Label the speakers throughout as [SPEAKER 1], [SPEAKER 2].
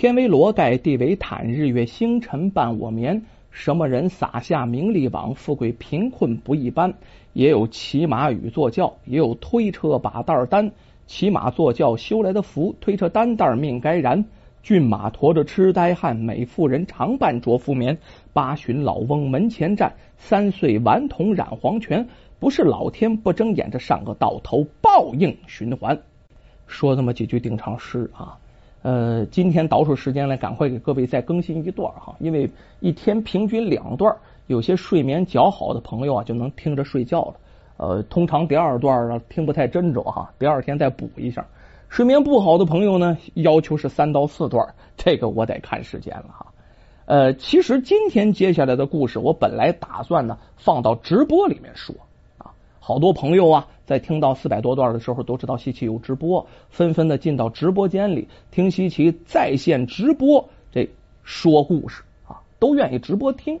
[SPEAKER 1] 天为罗盖，地为毯，日月星辰伴我眠。什么人撒下名利网？富贵贫困不一般。也有骑马与坐轿，也有推车把担担。骑马坐轿修来的福，推车担担命该然。骏马驮着痴呆汉，美妇人常伴着夫眠。八旬老翁门前站，三岁顽童染黄泉。不是老天不睁眼，这上个到头报应循环。说这么几句定场诗啊，呃，今天倒出时间来，赶快给各位再更新一段哈，因为一天平均两段，有些睡眠较好的朋友啊就能听着睡觉了。呃，通常第二段啊听不太真着哈，第二天再补一下。睡眠不好的朋友呢，要求是三到四段，这个我得看时间了哈。呃，其实今天接下来的故事，我本来打算呢放到直播里面说，好多朋友啊在听到四百多段的时候，都知道西奇有直播，纷纷的进到直播间里听西奇在线直播这说故事啊，都愿意直播听。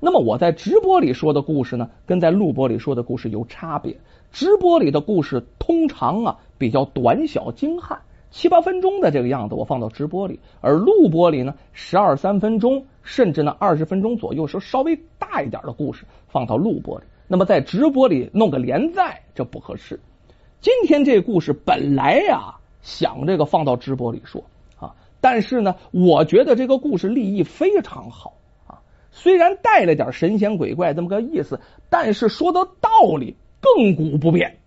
[SPEAKER 1] 那么我在直播里说的故事呢，跟在录播里说的故事有差别。直播里的故事通常啊比较短小精悍，七八分钟的这个样子，我放到直播里；而录播里呢，十二三分钟，甚至呢二十分钟左右，是稍微大一点的故事放到录播里。那么在直播里弄个连载，这不合适。今天这故事本来呀想这个放到直播里说啊，但是呢，我觉得这个故事立意非常好啊，虽然带了点神仙鬼怪这么个意思，但是说的道理。亘古不变，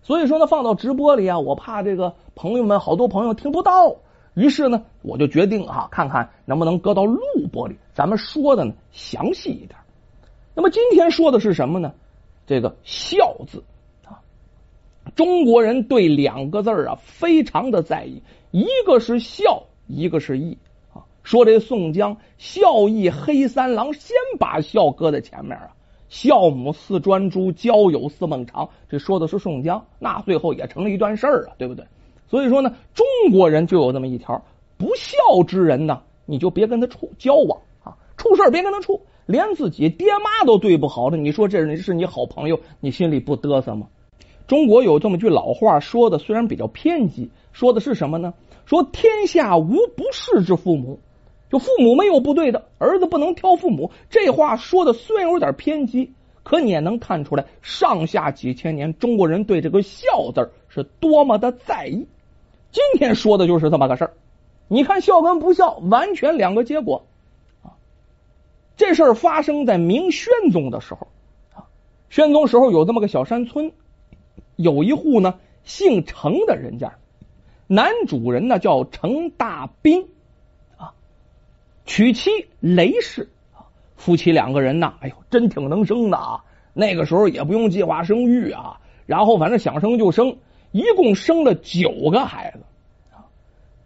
[SPEAKER 1] 所以说呢，放到直播里啊，我怕这个朋友们好多朋友听不到，于是呢，我就决定啊，看看能不能搁到录播里，咱们说的呢详细一点。那么今天说的是什么呢？这个“孝”字啊，中国人对两个字啊非常的在意，一个是孝，一个是义啊。说这宋江孝义黑三郎，先把孝搁在前面啊。孝母似专诸，交友似孟尝。这说的是宋江，那最后也成了一段事儿啊，对不对？所以说呢，中国人就有这么一条：不孝之人呢，你就别跟他处交往啊，出事别跟他处，连自己爹妈都对不好的，你说这人是你好朋友，你心里不嘚瑟吗？中国有这么句老话，说的虽然比较偏激，说的是什么呢？说天下无不是之父母。就父母没有不对的，儿子不能挑父母。这话说的虽然有点偏激，可你也能看出来，上下几千年中国人对这个“孝”字是多么的在意。今天说的就是这么个事儿。你看孝跟不孝，完全两个结果。这事儿发生在明宣宗的时候啊。宣宗时候有这么个小山村，有一户呢姓程的人家，男主人呢叫程大斌。娶妻雷氏，夫妻两个人呐，哎呦，真挺能生的啊！那个时候也不用计划生育啊，然后反正想生就生，一共生了九个孩子。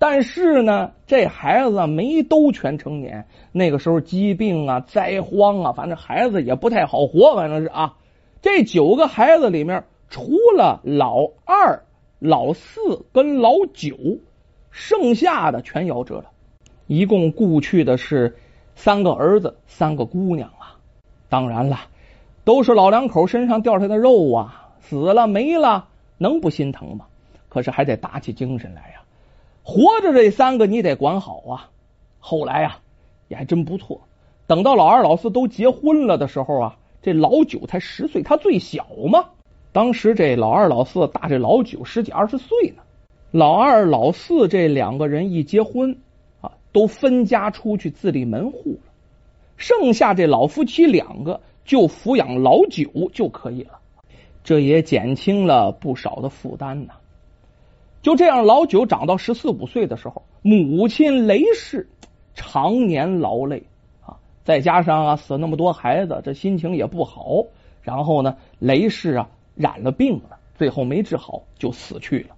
[SPEAKER 1] 但是呢，这孩子没都全成年。那个时候疾病啊、灾荒啊，反正孩子也不太好活，反正是啊。这九个孩子里面，除了老二、老四跟老九，剩下的全夭折了。一共故去的是三个儿子，三个姑娘啊。当然了，都是老两口身上掉下来的肉啊，死了没了，能不心疼吗？可是还得打起精神来呀。活着这三个你得管好啊。后来呀，也还真不错。等到老二、老四都结婚了的时候啊，这老九才十岁，他最小嘛。当时这老二、老四大这老九十几二十岁呢。老二、老四这两个人一结婚啊。都分家出去自立门户了，剩下这老夫妻两个就抚养老九就可以了，这也减轻了不少的负担呐。就这样，老九长到十四五岁的时候，母亲雷氏常年劳累啊，再加上啊死那么多孩子，这心情也不好。然后呢，雷氏啊染了病了，最后没治好就死去了。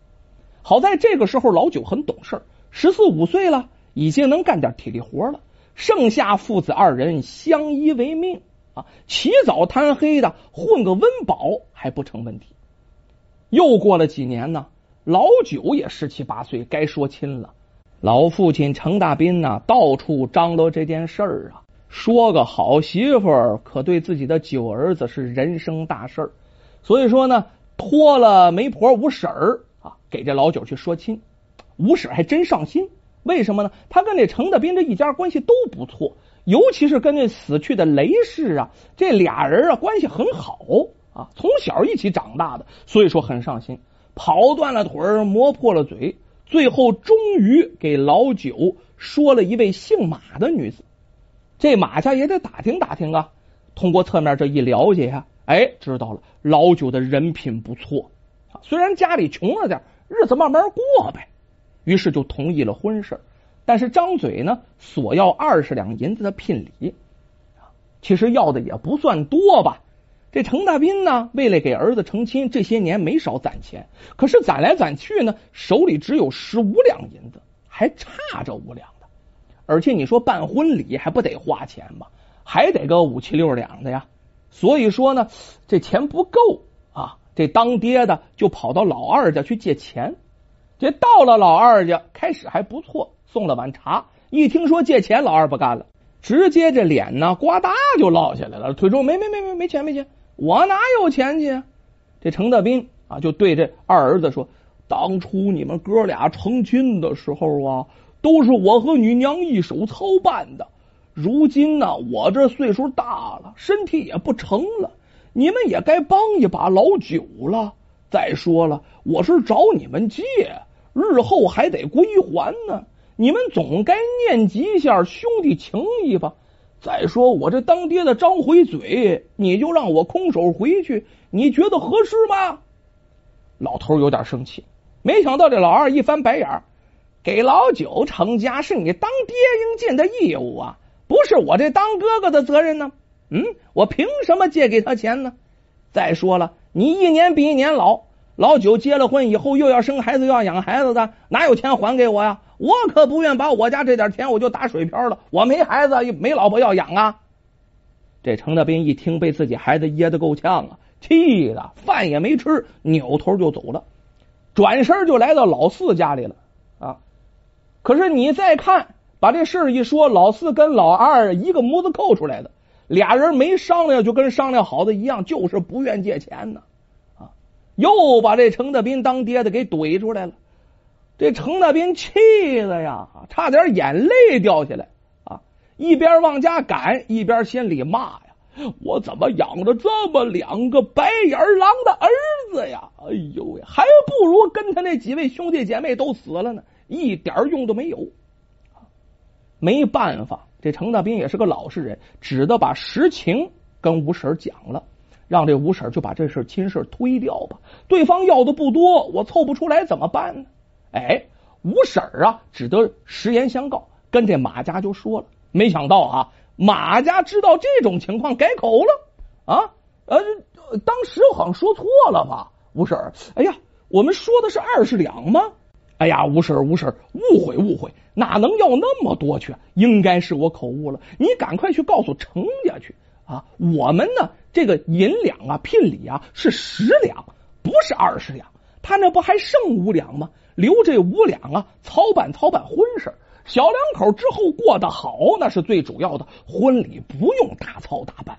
[SPEAKER 1] 好在这个时候老九很懂事，十四五岁了。已经能干点体力活了，剩下父子二人相依为命啊，起早贪黑的混个温饱还不成问题。又过了几年呢，老九也十七八岁，该说亲了。老父亲程大斌呢，到处张罗这件事儿啊，说个好媳妇儿可对自己的九儿子是人生大事儿，所以说呢，托了媒婆五婶儿啊，给这老九去说亲。五婶还真上心。为什么呢？他跟这程大斌这一家关系都不错，尤其是跟那死去的雷氏啊，这俩人啊关系很好啊，从小一起长大的，所以说很上心，跑断了腿儿，磨破了嘴，最后终于给老九说了一位姓马的女子。这马家也得打听打听啊，通过侧面这一了解呀，哎，知道了老九的人品不错。虽然家里穷了点，日子慢慢过呗。于是就同意了婚事，但是张嘴呢索要二十两银子的聘礼，其实要的也不算多吧。这程大斌呢，为了给儿子成亲，这些年没少攒钱，可是攒来攒去呢，手里只有十五两银子，还差这五两的。而且你说办婚礼还不得花钱吗？还得个五七六两的呀。所以说呢，这钱不够啊。这当爹的就跑到老二家去借钱，这到了老二家，开始还不错，送了碗茶。一听说借钱，老二不干了，直接这脸呢，呱嗒就落下来了，腿说没没没没没钱没钱，我哪有钱去？这程大斌啊，就对这二儿子说：“当初你们哥俩成亲的时候啊，都是我和你娘一手操办的。如今呢，我这岁数大了，身体也不成了。”你们也该帮一把老九了。再说了，我是找你们借，日后还得归还呢。你们总该念及一下兄弟情谊吧。再说我这当爹的张回嘴，你就让我空手回去，你觉得合适吗？老头有点生气，没想到这老二一翻白眼给老九成家是你当爹应尽的义务啊，不是我这当哥哥的责任呢。嗯，我凭什么借给他钱呢？再说了，你一年比一年老，老九结了婚以后又要生孩子又要养孩子的，哪有钱还给我呀？我可不愿把我家这点钱我就打水漂了。我没孩子，没老婆要养啊！这程德斌一听被自己孩子噎得够呛啊，气的饭也没吃，扭头就走了，转身就来到老四家里了啊！可是你再看，把这事一说，老四跟老二一个模子扣出来的。俩人没商量，就跟商量好的一样，就是不愿借钱呢。又把这程大斌当爹的给怼出来了。这程大斌气的呀，差点眼泪掉下来啊！一边往家赶，一边心里骂呀：“我怎么养着这么两个白眼狼的儿子呀？哎呦喂，还不如跟他那几位兄弟姐妹都死了呢，一点用都没有。”没办法。这程大斌也是个老实人，只得把实情跟吴婶讲了，让这吴婶就把这事亲事推掉吧。对方要的不多，我凑不出来怎么办呢？哎，吴婶啊，只得实言相告，跟这马家就说了。没想到啊，马家知道这种情况，改口了啊。呃，当时好像说错了吧？吴婶，哎呀，我们说的是二十两吗？哎呀，吴婶，吴婶，误会，误会。哪能要那么多去？应该是我口误了。你赶快去告诉程家去啊！我们呢，这个银两啊，聘礼啊是十两，不是二十两。他那不还剩五两吗？留这五两啊，操办操办婚事。小两口之后过得好，那是最主要的。婚礼不用大操大办！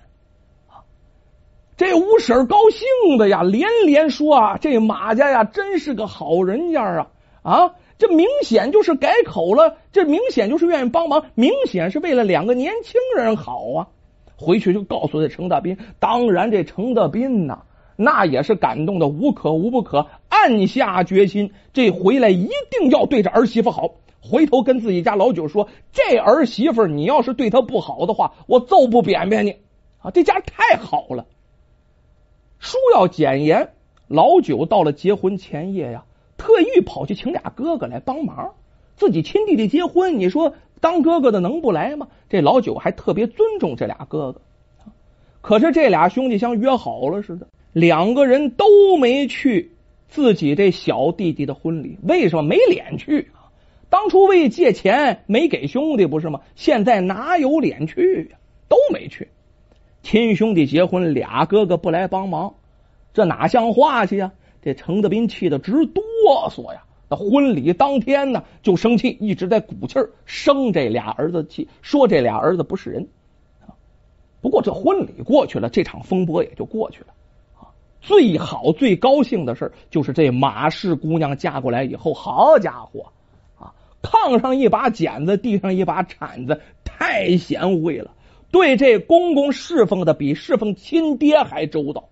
[SPEAKER 1] 这吴婶高兴的呀，连连说啊：“这马家呀，真是个好人家啊！”啊。这明显就是改口了，这明显就是愿意帮忙，明显是为了两个年轻人好啊！回去就告诉这程大斌，当然这程大斌呐，那也是感动的无可无不可，暗下决心，这回来一定要对着儿媳妇好。回头跟自己家老九说，这儿媳妇你要是对她不好的话，我揍不扁扁你啊！这家太好了。书要简言，老九到了结婚前夜呀。特意跑去请俩哥哥来帮忙，自己亲弟弟结婚，你说当哥哥的能不来吗？这老九还特别尊重这俩哥哥，可是这俩兄弟像约好了似的，两个人都没去自己这小弟弟的婚礼。为什么没脸去？当初为借钱没给兄弟不是吗？现在哪有脸去呀？都没去，亲兄弟结婚，俩哥哥不来帮忙，这哪像话去呀？这程德斌气得直哆嗦呀！那婚礼当天呢，就生气，一直在鼓气儿，生这俩儿子气，说这俩儿子不是人。不过这婚礼过去了，这场风波也就过去了。啊，最好最高兴的事就是这马氏姑娘嫁过来以后，好家伙啊，炕上一把剪子，地上一把铲子，太贤惠了。对这公公侍奉的比侍奉亲爹还周到。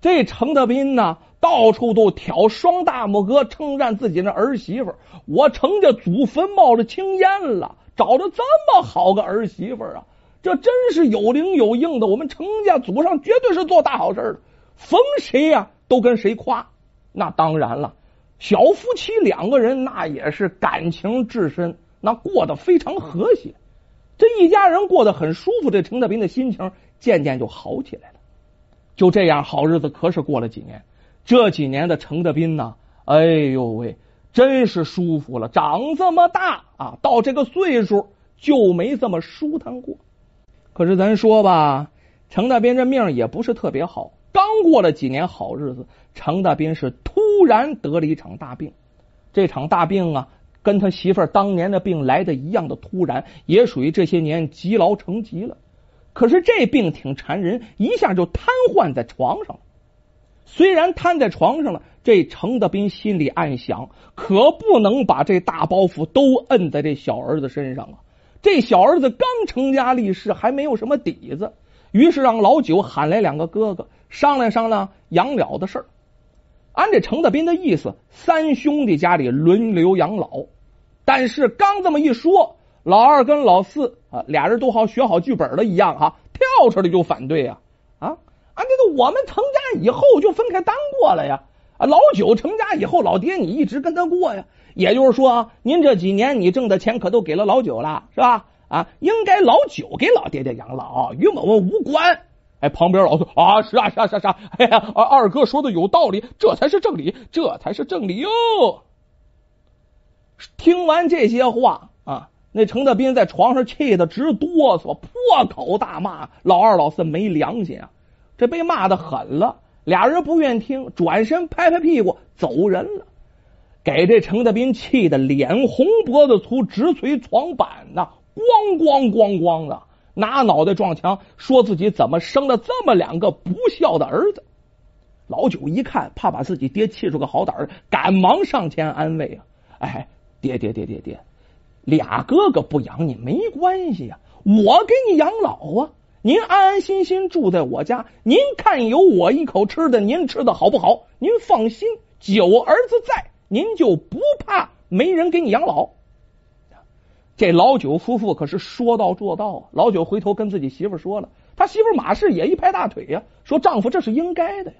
[SPEAKER 1] 这程德斌呢，到处都挑双大拇哥，称赞自己那儿媳妇我程家祖坟冒着青烟了，找着这么好个儿媳妇啊！这真是有灵有应的。我们程家祖上绝对是做大好事的，逢谁呀都跟谁夸。那当然了，小夫妻两个人那也是感情至深，那过得非常和谐。这一家人过得很舒服，这程德斌的心情渐渐就好起来了。就这样，好日子可是过了几年。这几年的程德斌呢，哎呦喂，真是舒服了。长这么大啊，到这个岁数就没这么舒坦过。可是咱说吧，程大斌这命也不是特别好。刚过了几年好日子，程大斌是突然得了一场大病。这场大病啊，跟他媳妇儿当年的病来的一样的突然，也属于这些年积劳成疾了。可是这病挺缠人，一下就瘫痪在床上了。虽然瘫在床上了，这程德斌心里暗想：可不能把这大包袱都摁在这小儿子身上啊！这小儿子刚成家立室，还没有什么底子。于是让老九喊来两个哥哥，商量商量养老的事儿。按这程德斌的意思，三兄弟家里轮流养老。但是刚这么一说，老二跟老四啊，俩人都好学好剧本了一样哈，跳出来就反对！啊，这个我们成家以后就分开单过了呀！啊，老九成家以后，老爹你一直跟他过呀。也就是说啊，您这几年你挣的钱可都给了老九了，是吧？啊，应该老九给老爹爹养老，与我们无关。哎，旁边老四啊，是啊，是啊，是啊，哎呀，二哥说的有道理，这才是正理，这才是正理哟。听完这些话啊，那程德斌在床上气得直哆嗦，破口大骂老二老四没良心啊！这被骂的狠了，俩人不愿听，转身拍拍屁股走人了。给这程德斌气的脸红脖子粗，直捶床板呐，咣咣咣咣的，拿脑袋撞墙，说自己怎么生了这么两个不孝的儿子。老九一看，怕把自己爹气出个好歹儿，赶忙上前安慰啊：“哎，爹爹爹爹爹，俩哥哥不养你没关系呀，我给你养老啊！您安安心心住在我家，您看有我一口吃的，您吃的好不好？您放心，九儿子在。”您就不怕没人给你养老？这老九夫妇可是说到做到啊！老九回头跟自己媳妇说了，他媳妇马氏也一拍大腿呀，说丈夫这是应该的呀。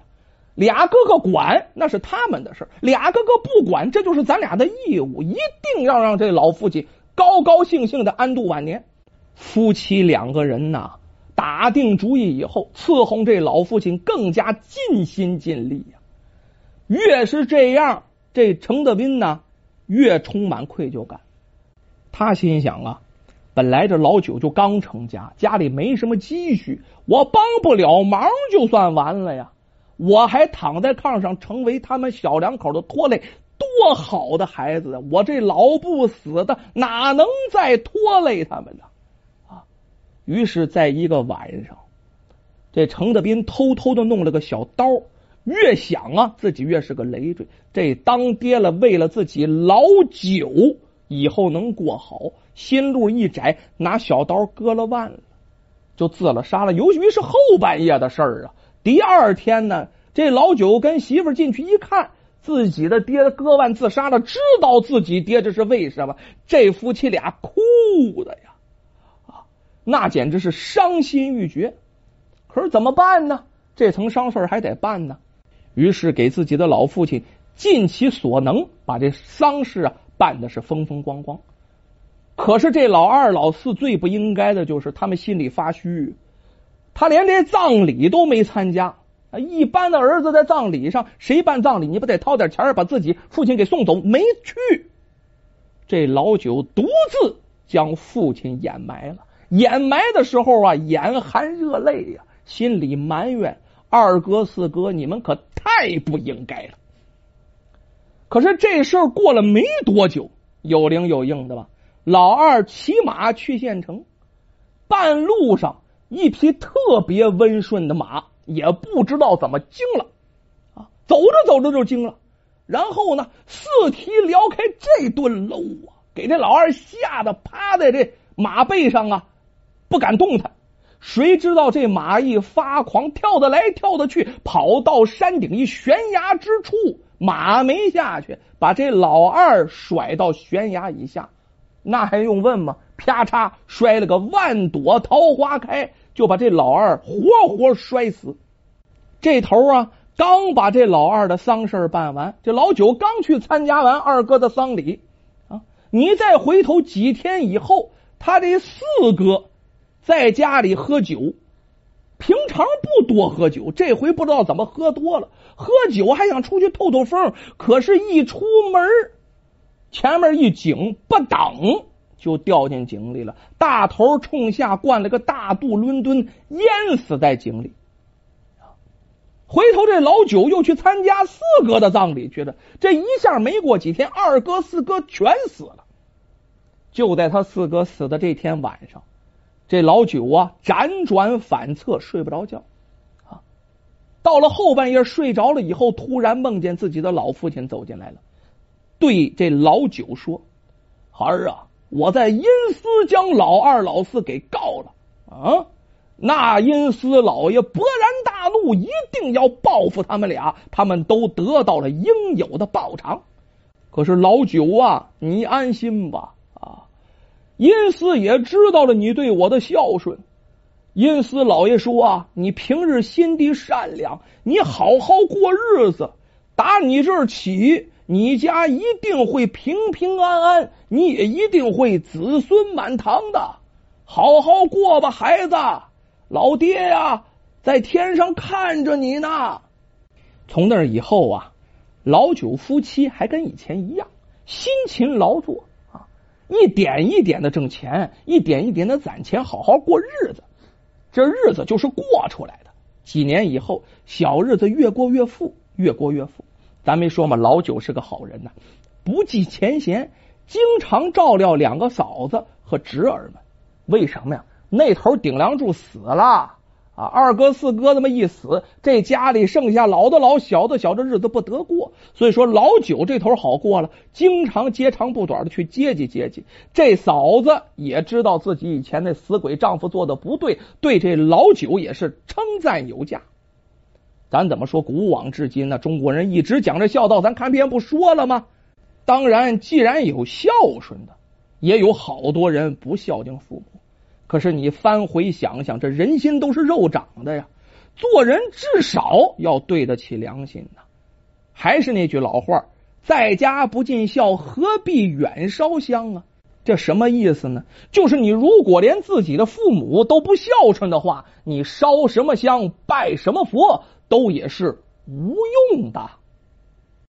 [SPEAKER 1] 俩哥哥管那是他们的事俩哥哥不管这就是咱俩的义务，一定要让这老父亲高高兴兴的安度晚年。夫妻两个人呐，打定主意以后，伺候这老父亲更加尽心尽力呀。越是这样。这程德斌呢，越充满愧疚感。他心想啊，本来这老九就刚成家，家里没什么积蓄，我帮不了忙就算完了呀。我还躺在炕上，成为他们小两口的拖累，多好的孩子！我这老不死的，哪能再拖累他们呢？于是，在一个晚上，这程德斌偷偷的弄了个小刀。越想啊，自己越是个累赘。这当爹了，为了自己老九以后能过好，心路一窄，拿小刀割了腕了，就自了杀了。由于是后半夜的事儿啊，第二天呢，这老九跟媳妇进去一看，自己的爹割腕自杀了，知道自己爹这是为什么？这夫妻俩哭的呀，那简直是伤心欲绝。可是怎么办呢？这层伤事还得办呢。于是给自己的老父亲尽其所能，把这丧事啊办的是风风光光。可是这老二、老四最不应该的就是他们心里发虚，他连这葬礼都没参加。一般的儿子在葬礼上，谁办葬礼你不得掏点钱把自己父亲给送走？没去。这老九独自将父亲掩埋了。掩埋的时候啊，眼含热泪呀，心里埋怨。二哥四哥，你们可太不应该了。可是这事儿过了没多久，有灵有应的吧？老二骑马去县城，半路上一匹特别温顺的马，也不知道怎么惊了啊，走着走着就惊了。然后呢，四蹄撩开这顿搂啊，给这老二吓得趴在这马背上啊，不敢动弹。谁知道这马一发狂，跳得来跳得去，跑到山顶一悬崖之处，马没下去，把这老二甩到悬崖以下，那还用问吗？啪嚓，摔了个万朵桃花开，就把这老二活活摔死。这头啊，刚把这老二的丧事办完，这老九刚去参加完二哥的丧礼啊，你再回头几天以后，他这四哥。在家里喝酒，平常不多喝酒，这回不知道怎么喝多了。喝酒还想出去透透风，可是，一出门前面一井，不等就掉进井里了。大头冲下灌了个大肚伦敦，淹死在井里。回头这老九又去参加四哥的葬礼去了，这一下没过几天，二哥四哥全死了。就在他四哥死的这天晚上。这老九啊，辗转反侧，睡不着觉啊。到了后半夜，睡着了以后，突然梦见自己的老父亲走进来了，对这老九说：“孩儿啊，我在阴司将老二、老四给告了啊！那阴司老爷勃然大怒，一定要报复他们俩，他们都得到了应有的报偿。可是老九啊，你安心吧。”阴司也知道了你对我的孝顺，阴司老爷说啊，你平日心地善良，你好好过日子，打你这儿起，你家一定会平平安安，你也一定会子孙满堂的，好好过吧，孩子，老爹呀，在天上看着你呢。从那以后啊，老九夫妻还跟以前一样，辛勤劳作。一点一点的挣钱，一点一点的攒钱，好好过日子。这日子就是过出来的。几年以后，小日子越过越富，越过越富。咱没说嘛，老九是个好人呐，不计前嫌，经常照料两个嫂子和侄儿们。为什么呀？那头顶梁柱死了。啊，二哥四哥这么一死，这家里剩下老的老小的小，这日子不得过。所以说老九这头好过了，经常接长不短的去接济接济。这嫂子也知道自己以前那死鬼丈夫做的不对，对这老九也是称赞有加。咱怎么说？古往至今呢，中国人一直讲这孝道，咱看篇不说了吗？当然，既然有孝顺的，也有好多人不孝敬父母。可是你翻回想想，这人心都是肉长的呀，做人至少要对得起良心呐。还是那句老话，在家不尽孝，何必远烧香啊？这什么意思呢？就是你如果连自己的父母都不孝顺的话，你烧什么香，拜什么佛，都也是无用的。